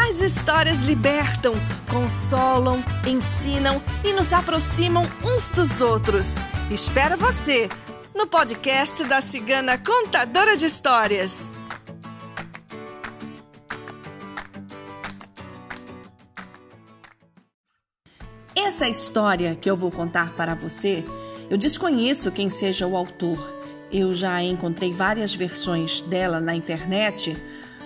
As histórias libertam, consolam, ensinam e nos aproximam uns dos outros. Espero você no podcast da Cigana Contadora de Histórias. Essa história que eu vou contar para você, eu desconheço quem seja o autor. Eu já encontrei várias versões dela na internet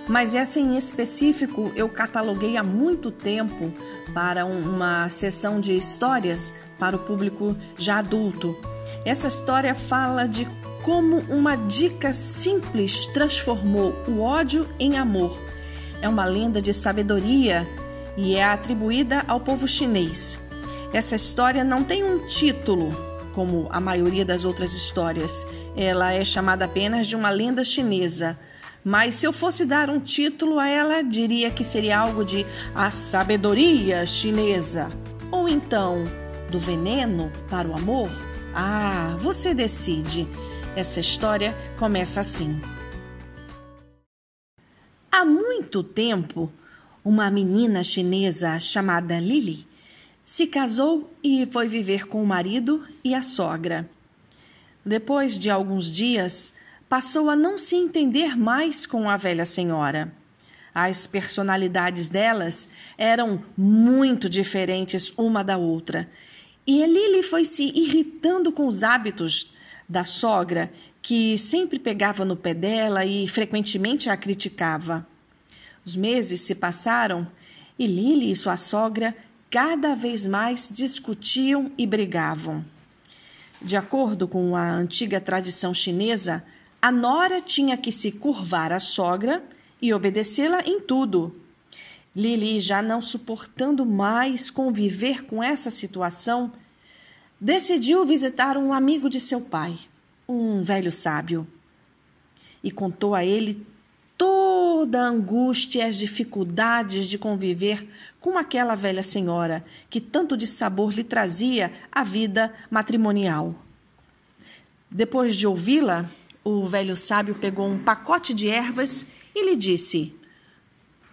mas essa em específico eu cataloguei há muito tempo para uma sessão de histórias para o público já adulto. Essa história fala de como uma dica simples transformou o ódio em amor. É uma lenda de sabedoria e é atribuída ao povo chinês. Essa história não tem um título, como a maioria das outras histórias. Ela é chamada apenas de uma lenda chinesa mas se eu fosse dar um título a ela, diria que seria algo de A Sabedoria Chinesa. Ou então, Do Veneno para o Amor? Ah, você decide. Essa história começa assim. Há muito tempo, uma menina chinesa chamada Lily se casou e foi viver com o marido e a sogra. Depois de alguns dias, passou a não se entender mais com a velha senhora. As personalidades delas eram muito diferentes uma da outra. E Lily foi se irritando com os hábitos da sogra, que sempre pegava no pé dela e frequentemente a criticava. Os meses se passaram e Lily e sua sogra cada vez mais discutiam e brigavam. De acordo com a antiga tradição chinesa, a nora tinha que se curvar à sogra e obedecê-la em tudo. Lili, já não suportando mais conviver com essa situação, decidiu visitar um amigo de seu pai, um velho sábio, e contou a ele toda a angústia e as dificuldades de conviver com aquela velha senhora que tanto de sabor lhe trazia a vida matrimonial. Depois de ouvi-la, o velho sábio pegou um pacote de ervas e lhe disse: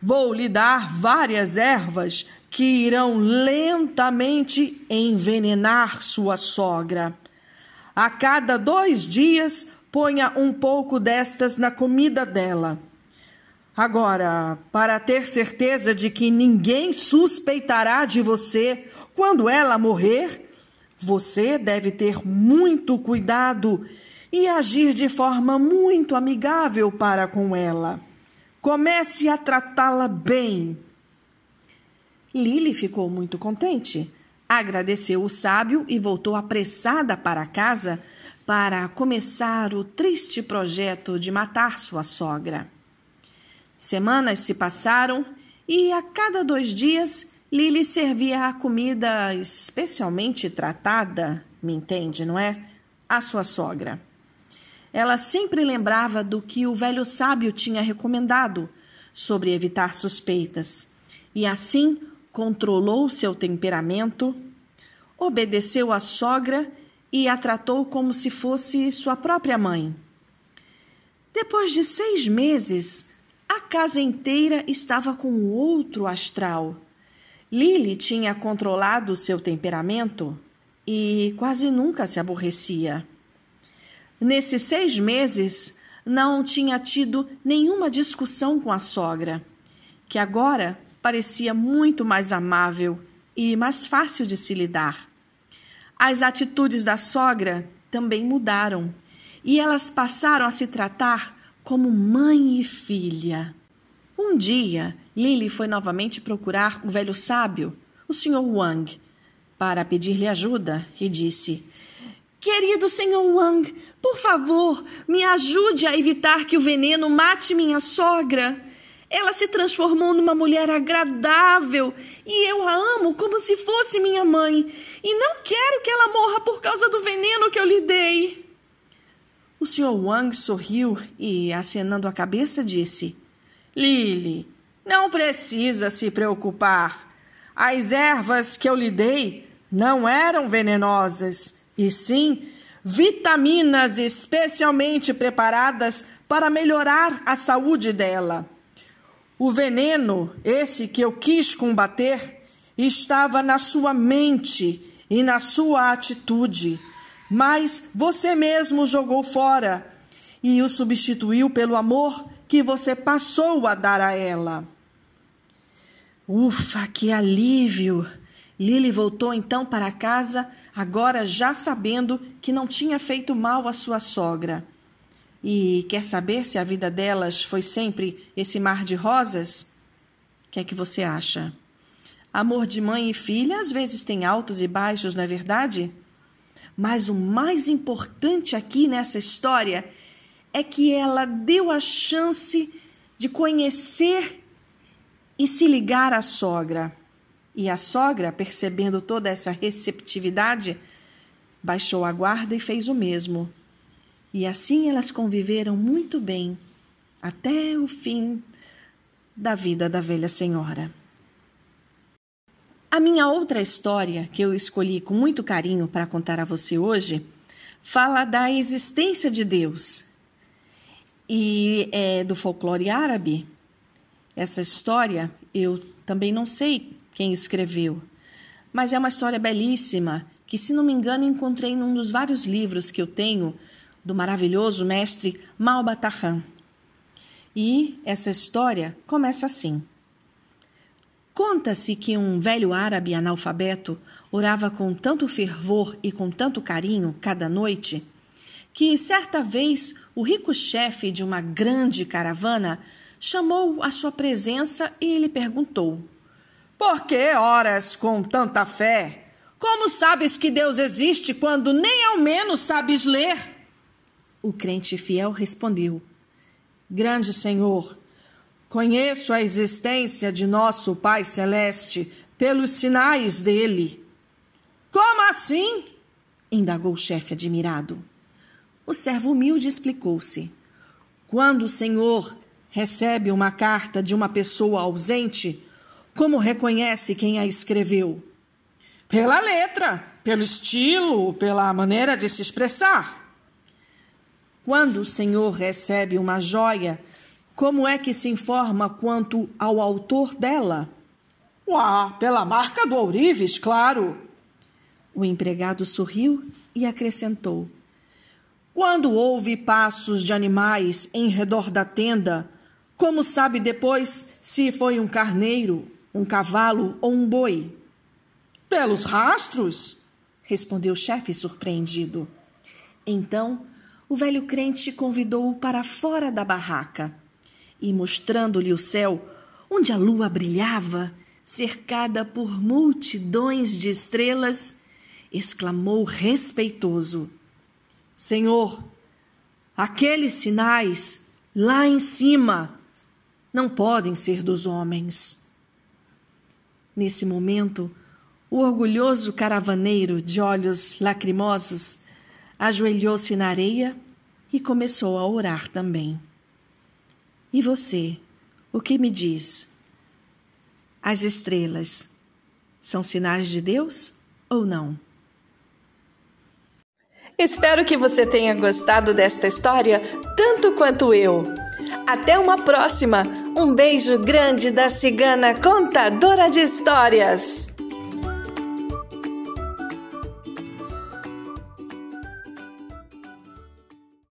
Vou lhe dar várias ervas que irão lentamente envenenar sua sogra. A cada dois dias, ponha um pouco destas na comida dela. Agora, para ter certeza de que ninguém suspeitará de você quando ela morrer, você deve ter muito cuidado e agir de forma muito amigável para com ela. Comece a tratá-la bem. Lily ficou muito contente. Agradeceu o sábio e voltou apressada para casa para começar o triste projeto de matar sua sogra. Semanas se passaram e a cada dois dias Lily servia a comida especialmente tratada, me entende, não é? A sua sogra. Ela sempre lembrava do que o velho sábio tinha recomendado sobre evitar suspeitas, e assim controlou seu temperamento, obedeceu à sogra e a tratou como se fosse sua própria mãe. Depois de seis meses, a casa inteira estava com outro astral. Lily tinha controlado seu temperamento e quase nunca se aborrecia. Nesses seis meses, não tinha tido nenhuma discussão com a sogra, que agora parecia muito mais amável e mais fácil de se lidar. As atitudes da sogra também mudaram e elas passaram a se tratar como mãe e filha. Um dia, Lily foi novamente procurar o velho sábio, o Sr. Wang, para pedir-lhe ajuda e disse: Querido senhor Wang, por favor, me ajude a evitar que o veneno mate minha sogra. Ela se transformou numa mulher agradável e eu a amo como se fosse minha mãe. E não quero que ela morra por causa do veneno que eu lhe dei. O Sr. Wang sorriu e, acenando a cabeça, disse: Lily, não precisa se preocupar. As ervas que eu lhe dei não eram venenosas, e sim vitaminas especialmente preparadas para melhorar a saúde dela. O veneno, esse que eu quis combater, estava na sua mente e na sua atitude, mas você mesmo jogou fora e o substituiu pelo amor que você passou a dar a ela. Ufa, que alívio! Lily voltou então para casa, agora já sabendo que não tinha feito mal à sua sogra. E quer saber se a vida delas foi sempre esse mar de rosas? O que é que você acha? Amor de mãe e filha às vezes tem altos e baixos, não é verdade? Mas o mais importante aqui nessa história é que ela deu a chance de conhecer e se ligar à sogra. E a sogra, percebendo toda essa receptividade, baixou a guarda e fez o mesmo. E assim elas conviveram muito bem até o fim da vida da velha senhora. A minha outra história, que eu escolhi com muito carinho para contar a você hoje, fala da existência de Deus. E é do folclore árabe. Essa história eu também não sei quem escreveu, mas é uma história belíssima que, se não me engano, encontrei num dos vários livros que eu tenho do maravilhoso mestre Malbatahan. E essa história começa assim. Conta-se que um velho árabe analfabeto orava com tanto fervor e com tanto carinho cada noite que certa vez o rico chefe de uma grande caravana chamou à sua presença e lhe perguntou: Por que oras com tanta fé? Como sabes que Deus existe quando nem ao menos sabes ler? O crente fiel respondeu: Grande Senhor, conheço a existência de nosso Pai Celeste pelos sinais dele. Como assim? indagou o chefe admirado. O servo humilde explicou-se. Quando o Senhor recebe uma carta de uma pessoa ausente, como reconhece quem a escreveu? Pela letra, pelo estilo, pela maneira de se expressar. Quando o Senhor recebe uma joia, como é que se informa quanto ao autor dela? Uá, pela marca do ourives, claro. O empregado sorriu e acrescentou: Quando houve passos de animais em redor da tenda, como sabe depois se foi um carneiro, um cavalo ou um boi? Pelos rastros, respondeu o chefe surpreendido. Então o velho crente convidou-o para fora da barraca e, mostrando-lhe o céu, onde a lua brilhava, cercada por multidões de estrelas, exclamou respeitoso: Senhor, aqueles sinais lá em cima não podem ser dos homens. Nesse momento, o orgulhoso caravaneiro de olhos lacrimosos ajoelhou-se na areia e começou a orar também. E você, o que me diz? As estrelas são sinais de Deus ou não? Espero que você tenha gostado desta história tanto quanto eu. Até uma próxima! Um beijo grande da cigana contadora de histórias!